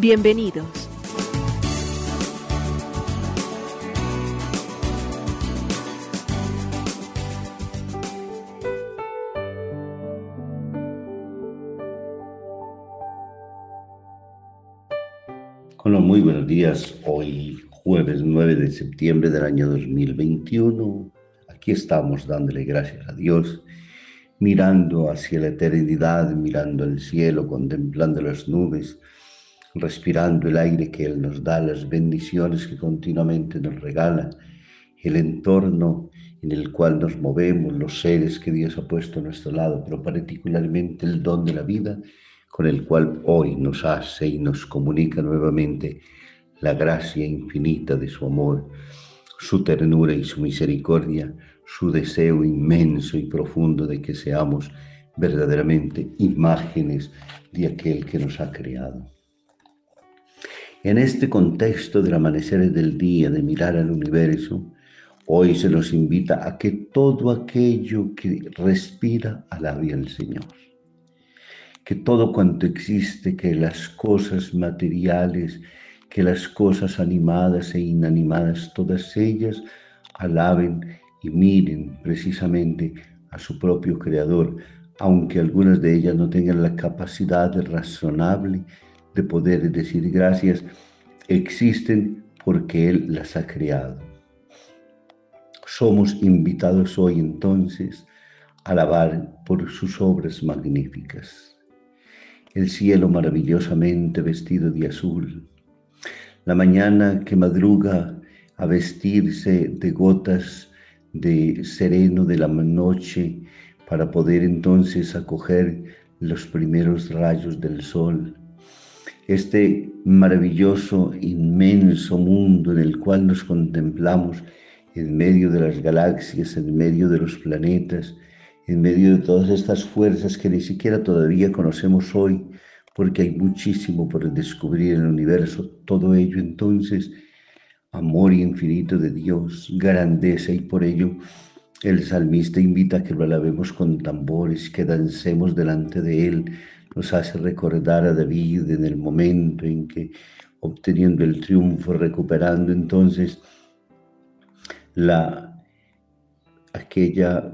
Bienvenidos. Hola, muy buenos días. Hoy jueves 9 de septiembre del año 2021. Aquí estamos dándole gracias a Dios, mirando hacia la eternidad, mirando al cielo, contemplando las nubes, respirando el aire que Él nos da, las bendiciones que continuamente nos regala, el entorno en el cual nos movemos, los seres que Dios ha puesto a nuestro lado, pero particularmente el don de la vida con el cual hoy nos hace y nos comunica nuevamente la gracia infinita de su amor, su ternura y su misericordia, su deseo inmenso y profundo de que seamos verdaderamente imágenes de aquel que nos ha creado. En este contexto del amanecer del día, de mirar al universo, hoy se nos invita a que todo aquello que respira alabe al Señor. Que todo cuanto existe, que las cosas materiales, que las cosas animadas e inanimadas, todas ellas alaben y miren precisamente a su propio Creador, aunque algunas de ellas no tengan la capacidad razonable de poder decir gracias, existen porque Él las ha creado. Somos invitados hoy entonces a alabar por sus obras magníficas. El cielo maravillosamente vestido de azul, la mañana que madruga a vestirse de gotas de sereno de la noche para poder entonces acoger los primeros rayos del sol. Este maravilloso, inmenso mundo en el cual nos contemplamos en medio de las galaxias, en medio de los planetas, en medio de todas estas fuerzas que ni siquiera todavía conocemos hoy, porque hay muchísimo por descubrir en el universo. Todo ello entonces, amor infinito de Dios, grandeza y por ello el salmista invita a que lo alabemos con tambores, que dancemos delante de Él. Nos hace recordar a David en el momento en que obteniendo el triunfo, recuperando entonces la aquella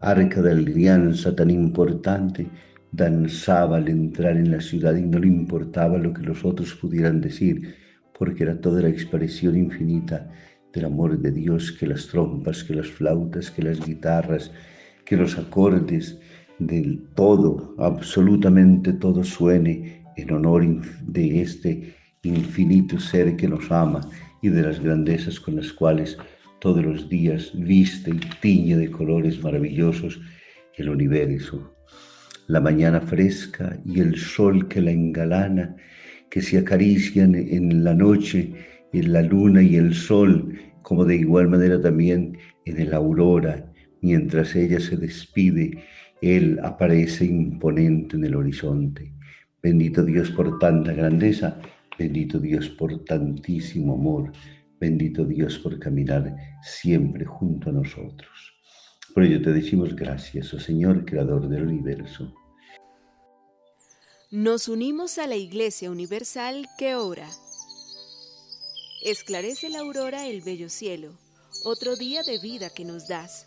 arca de alianza tan importante, danzaba al entrar en la ciudad y no le importaba lo que los otros pudieran decir, porque era toda la expresión infinita del amor de Dios, que las trompas, que las flautas, que las guitarras, que los acordes, del todo, absolutamente todo suene en honor de este infinito ser que nos ama y de las grandezas con las cuales todos los días viste y tiñe de colores maravillosos el universo. La mañana fresca y el sol que la engalana, que se acarician en la noche, en la luna y el sol, como de igual manera también en el aurora, mientras ella se despide, él aparece imponente en el horizonte. Bendito Dios por tanta grandeza, bendito Dios por tantísimo amor, bendito Dios por caminar siempre junto a nosotros. Por ello te decimos gracias, oh Señor, Creador del universo. Nos unimos a la Iglesia Universal que ora. Esclarece la aurora el bello cielo, otro día de vida que nos das.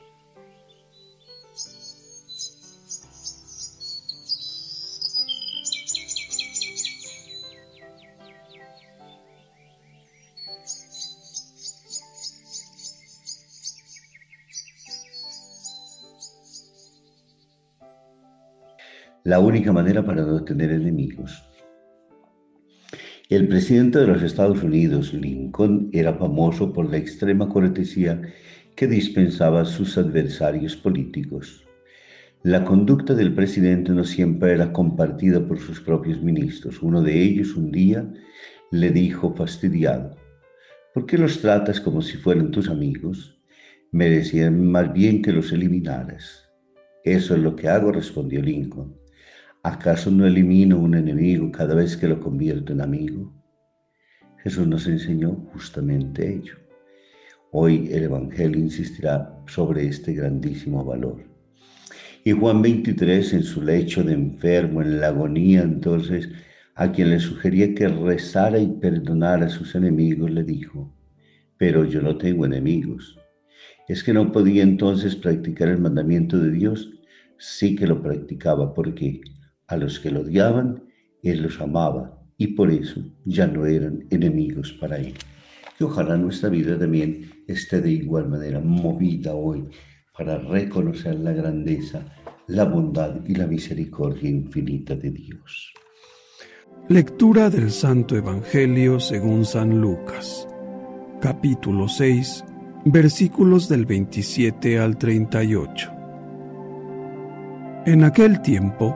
La única manera para no tener enemigos. El presidente de los Estados Unidos, Lincoln, era famoso por la extrema cortesía que dispensaba a sus adversarios políticos. La conducta del presidente no siempre era compartida por sus propios ministros. Uno de ellos un día le dijo fastidiado, ¿por qué los tratas como si fueran tus amigos? Merecían más bien que los eliminaras. Eso es lo que hago, respondió Lincoln. ¿Acaso no elimino un enemigo cada vez que lo convierto en amigo? Jesús nos enseñó justamente ello. Hoy el Evangelio insistirá sobre este grandísimo valor. Y Juan 23, en su lecho de enfermo, en la agonía, entonces, a quien le sugería que rezara y perdonara a sus enemigos, le dijo, pero yo no tengo enemigos. Es que no podía entonces practicar el mandamiento de Dios. Sí que lo practicaba porque a los que lo odiaban, Él los amaba y por eso ya no eran enemigos para Él. Y ojalá nuestra vida también esté de igual manera movida hoy para reconocer la grandeza, la bondad y la misericordia infinita de Dios. Lectura del Santo Evangelio según San Lucas, capítulo 6, versículos del 27 al 38. En aquel tiempo,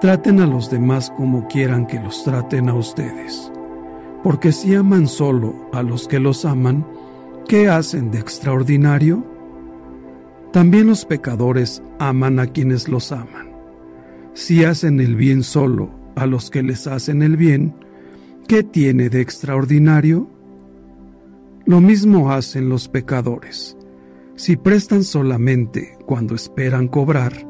Traten a los demás como quieran que los traten a ustedes. Porque si aman solo a los que los aman, ¿qué hacen de extraordinario? También los pecadores aman a quienes los aman. Si hacen el bien solo a los que les hacen el bien, ¿qué tiene de extraordinario? Lo mismo hacen los pecadores. Si prestan solamente cuando esperan cobrar,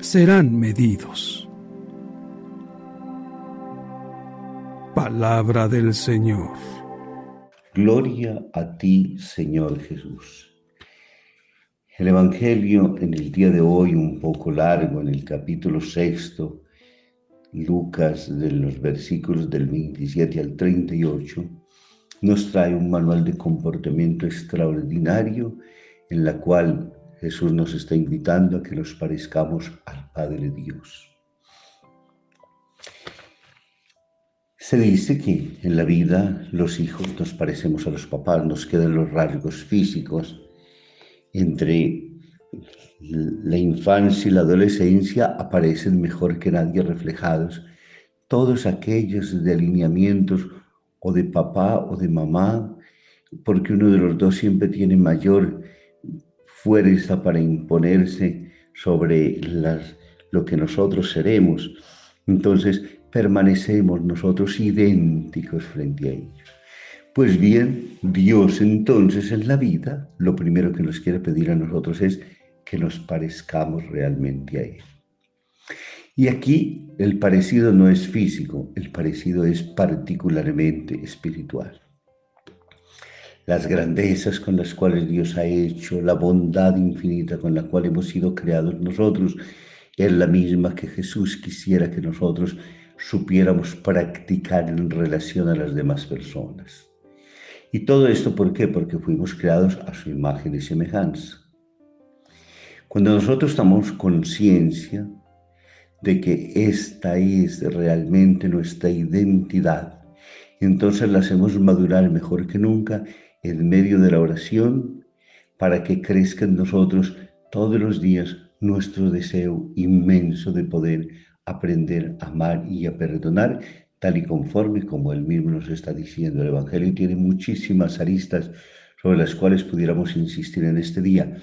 serán medidos. Palabra del Señor. Gloria a ti, Señor Jesús. El Evangelio en el día de hoy, un poco largo, en el capítulo sexto, Lucas, de los versículos del 27 al 38, nos trae un manual de comportamiento extraordinario en la cual Jesús nos está invitando a que nos parezcamos al Padre Dios. Se dice que en la vida los hijos nos parecemos a los papás, nos quedan los rasgos físicos. Entre la infancia y la adolescencia aparecen mejor que nadie reflejados todos aquellos delineamientos o de papá o de mamá, porque uno de los dos siempre tiene mayor fuerza para imponerse sobre las, lo que nosotros seremos. Entonces permanecemos nosotros idénticos frente a ellos. Pues bien, Dios entonces en la vida lo primero que nos quiere pedir a nosotros es que nos parezcamos realmente a Él. Y aquí el parecido no es físico, el parecido es particularmente espiritual. Las grandezas con las cuales Dios ha hecho, la bondad infinita con la cual hemos sido creados nosotros, es la misma que Jesús quisiera que nosotros supiéramos practicar en relación a las demás personas. ¿Y todo esto por qué? Porque fuimos creados a su imagen y semejanza. Cuando nosotros tomamos conciencia de que esta es realmente nuestra identidad, entonces la hacemos madurar mejor que nunca en medio de la oración para que crezca en nosotros todos los días nuestro deseo inmenso de poder aprender a amar y a perdonar, tal y conforme como él mismo nos está diciendo. El Evangelio tiene muchísimas aristas sobre las cuales pudiéramos insistir en este día,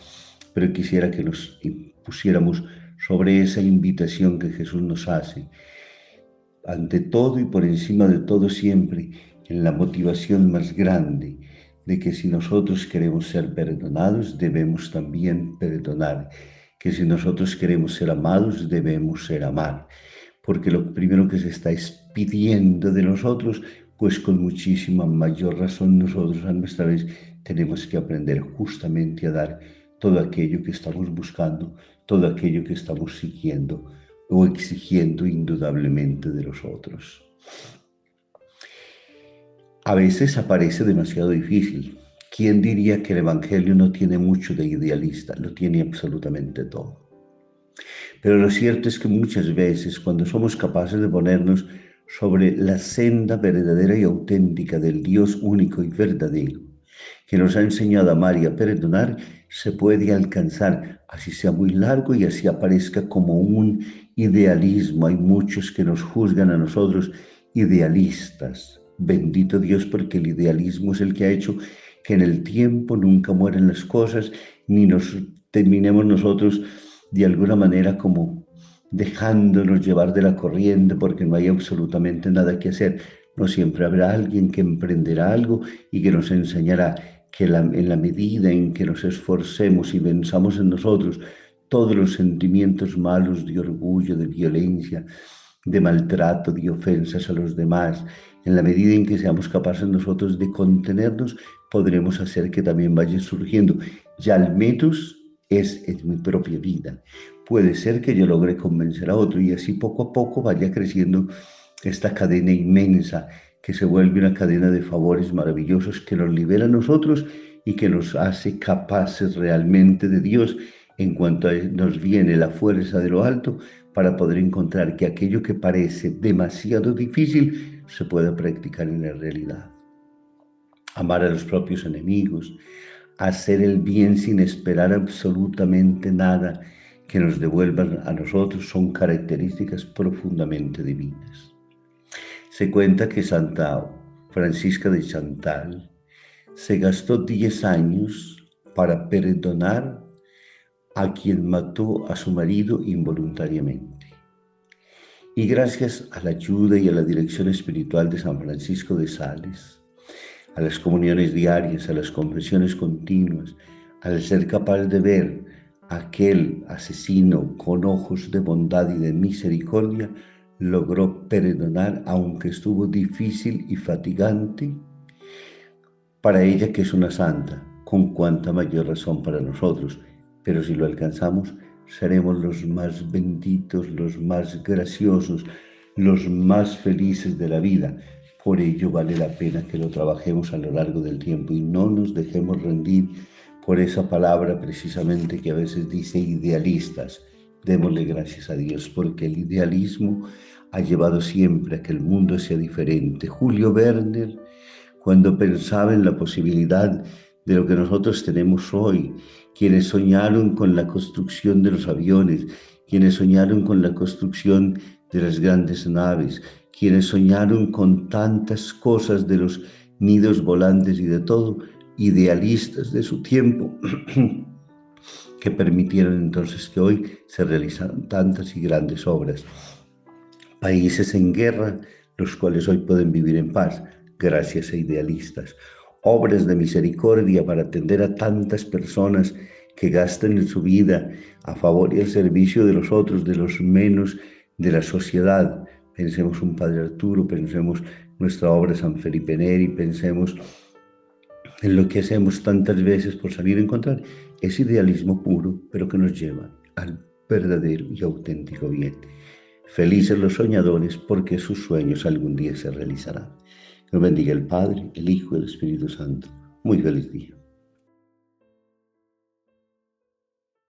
pero quisiera que nos pusiéramos sobre esa invitación que Jesús nos hace. Ante todo y por encima de todo siempre, en la motivación más grande de que si nosotros queremos ser perdonados, debemos también perdonar que si nosotros queremos ser amados, debemos ser amar, porque lo primero que se está es pidiendo de nosotros, pues con muchísima mayor razón nosotros a nuestra vez tenemos que aprender justamente a dar todo aquello que estamos buscando, todo aquello que estamos siguiendo o exigiendo indudablemente de los otros. A veces aparece demasiado difícil, ¿Quién diría que el Evangelio no tiene mucho de idealista? Lo tiene absolutamente todo. Pero lo cierto es que muchas veces cuando somos capaces de ponernos sobre la senda verdadera y auténtica del Dios único y verdadero, que nos ha enseñado a amar y a perdonar, se puede alcanzar, así sea muy largo y así aparezca como un idealismo. Hay muchos que nos juzgan a nosotros idealistas. Bendito Dios porque el idealismo es el que ha hecho que en el tiempo nunca mueren las cosas, ni nos terminemos nosotros de alguna manera como dejándonos llevar de la corriente porque no hay absolutamente nada que hacer. No siempre habrá alguien que emprenderá algo y que nos enseñará que en la medida en que nos esforcemos y venzamos en nosotros todos los sentimientos malos de orgullo, de violencia, de maltrato, de ofensas a los demás, en la medida en que seamos capaces nosotros de contenernos, podremos hacer que también vaya surgiendo. Ya al menos es en mi propia vida. Puede ser que yo logre convencer a otro y así poco a poco vaya creciendo esta cadena inmensa que se vuelve una cadena de favores maravillosos que nos libera a nosotros y que nos hace capaces realmente de Dios en cuanto nos viene la fuerza de lo alto para poder encontrar que aquello que parece demasiado difícil se pueda practicar en la realidad amar a los propios enemigos, hacer el bien sin esperar absolutamente nada que nos devuelvan a nosotros son características profundamente divinas. Se cuenta que Santa Francisca de Chantal se gastó 10 años para perdonar a quien mató a su marido involuntariamente. Y gracias a la ayuda y a la dirección espiritual de San Francisco de Sales, a las comuniones diarias, a las confesiones continuas, al ser capaz de ver a aquel asesino con ojos de bondad y de misericordia, logró perdonar, aunque estuvo difícil y fatigante, para ella que es una santa, con cuanta mayor razón para nosotros, pero si lo alcanzamos, seremos los más benditos, los más graciosos, los más felices de la vida, por ello vale la pena que lo trabajemos a lo largo del tiempo y no nos dejemos rendir por esa palabra precisamente que a veces dice idealistas. Démosle gracias a Dios porque el idealismo ha llevado siempre a que el mundo sea diferente. Julio Werner, cuando pensaba en la posibilidad de lo que nosotros tenemos hoy, quienes soñaron con la construcción de los aviones, quienes soñaron con la construcción de las grandes naves, quienes soñaron con tantas cosas de los nidos volantes y de todo, idealistas de su tiempo, que permitieron entonces que hoy se realizaran tantas y grandes obras. Países en guerra, los cuales hoy pueden vivir en paz, gracias a idealistas. Obras de misericordia para atender a tantas personas que gastan en su vida a favor y al servicio de los otros, de los menos de la sociedad. Pensemos un Padre Arturo, pensemos nuestra obra San Felipe Neri, pensemos en lo que hacemos tantas veces por salir a encontrar ese idealismo puro, pero que nos lleva al verdadero y auténtico bien. Felices los soñadores porque sus sueños algún día se realizarán. Nos bendiga el Padre, el Hijo y el Espíritu Santo. Muy feliz día.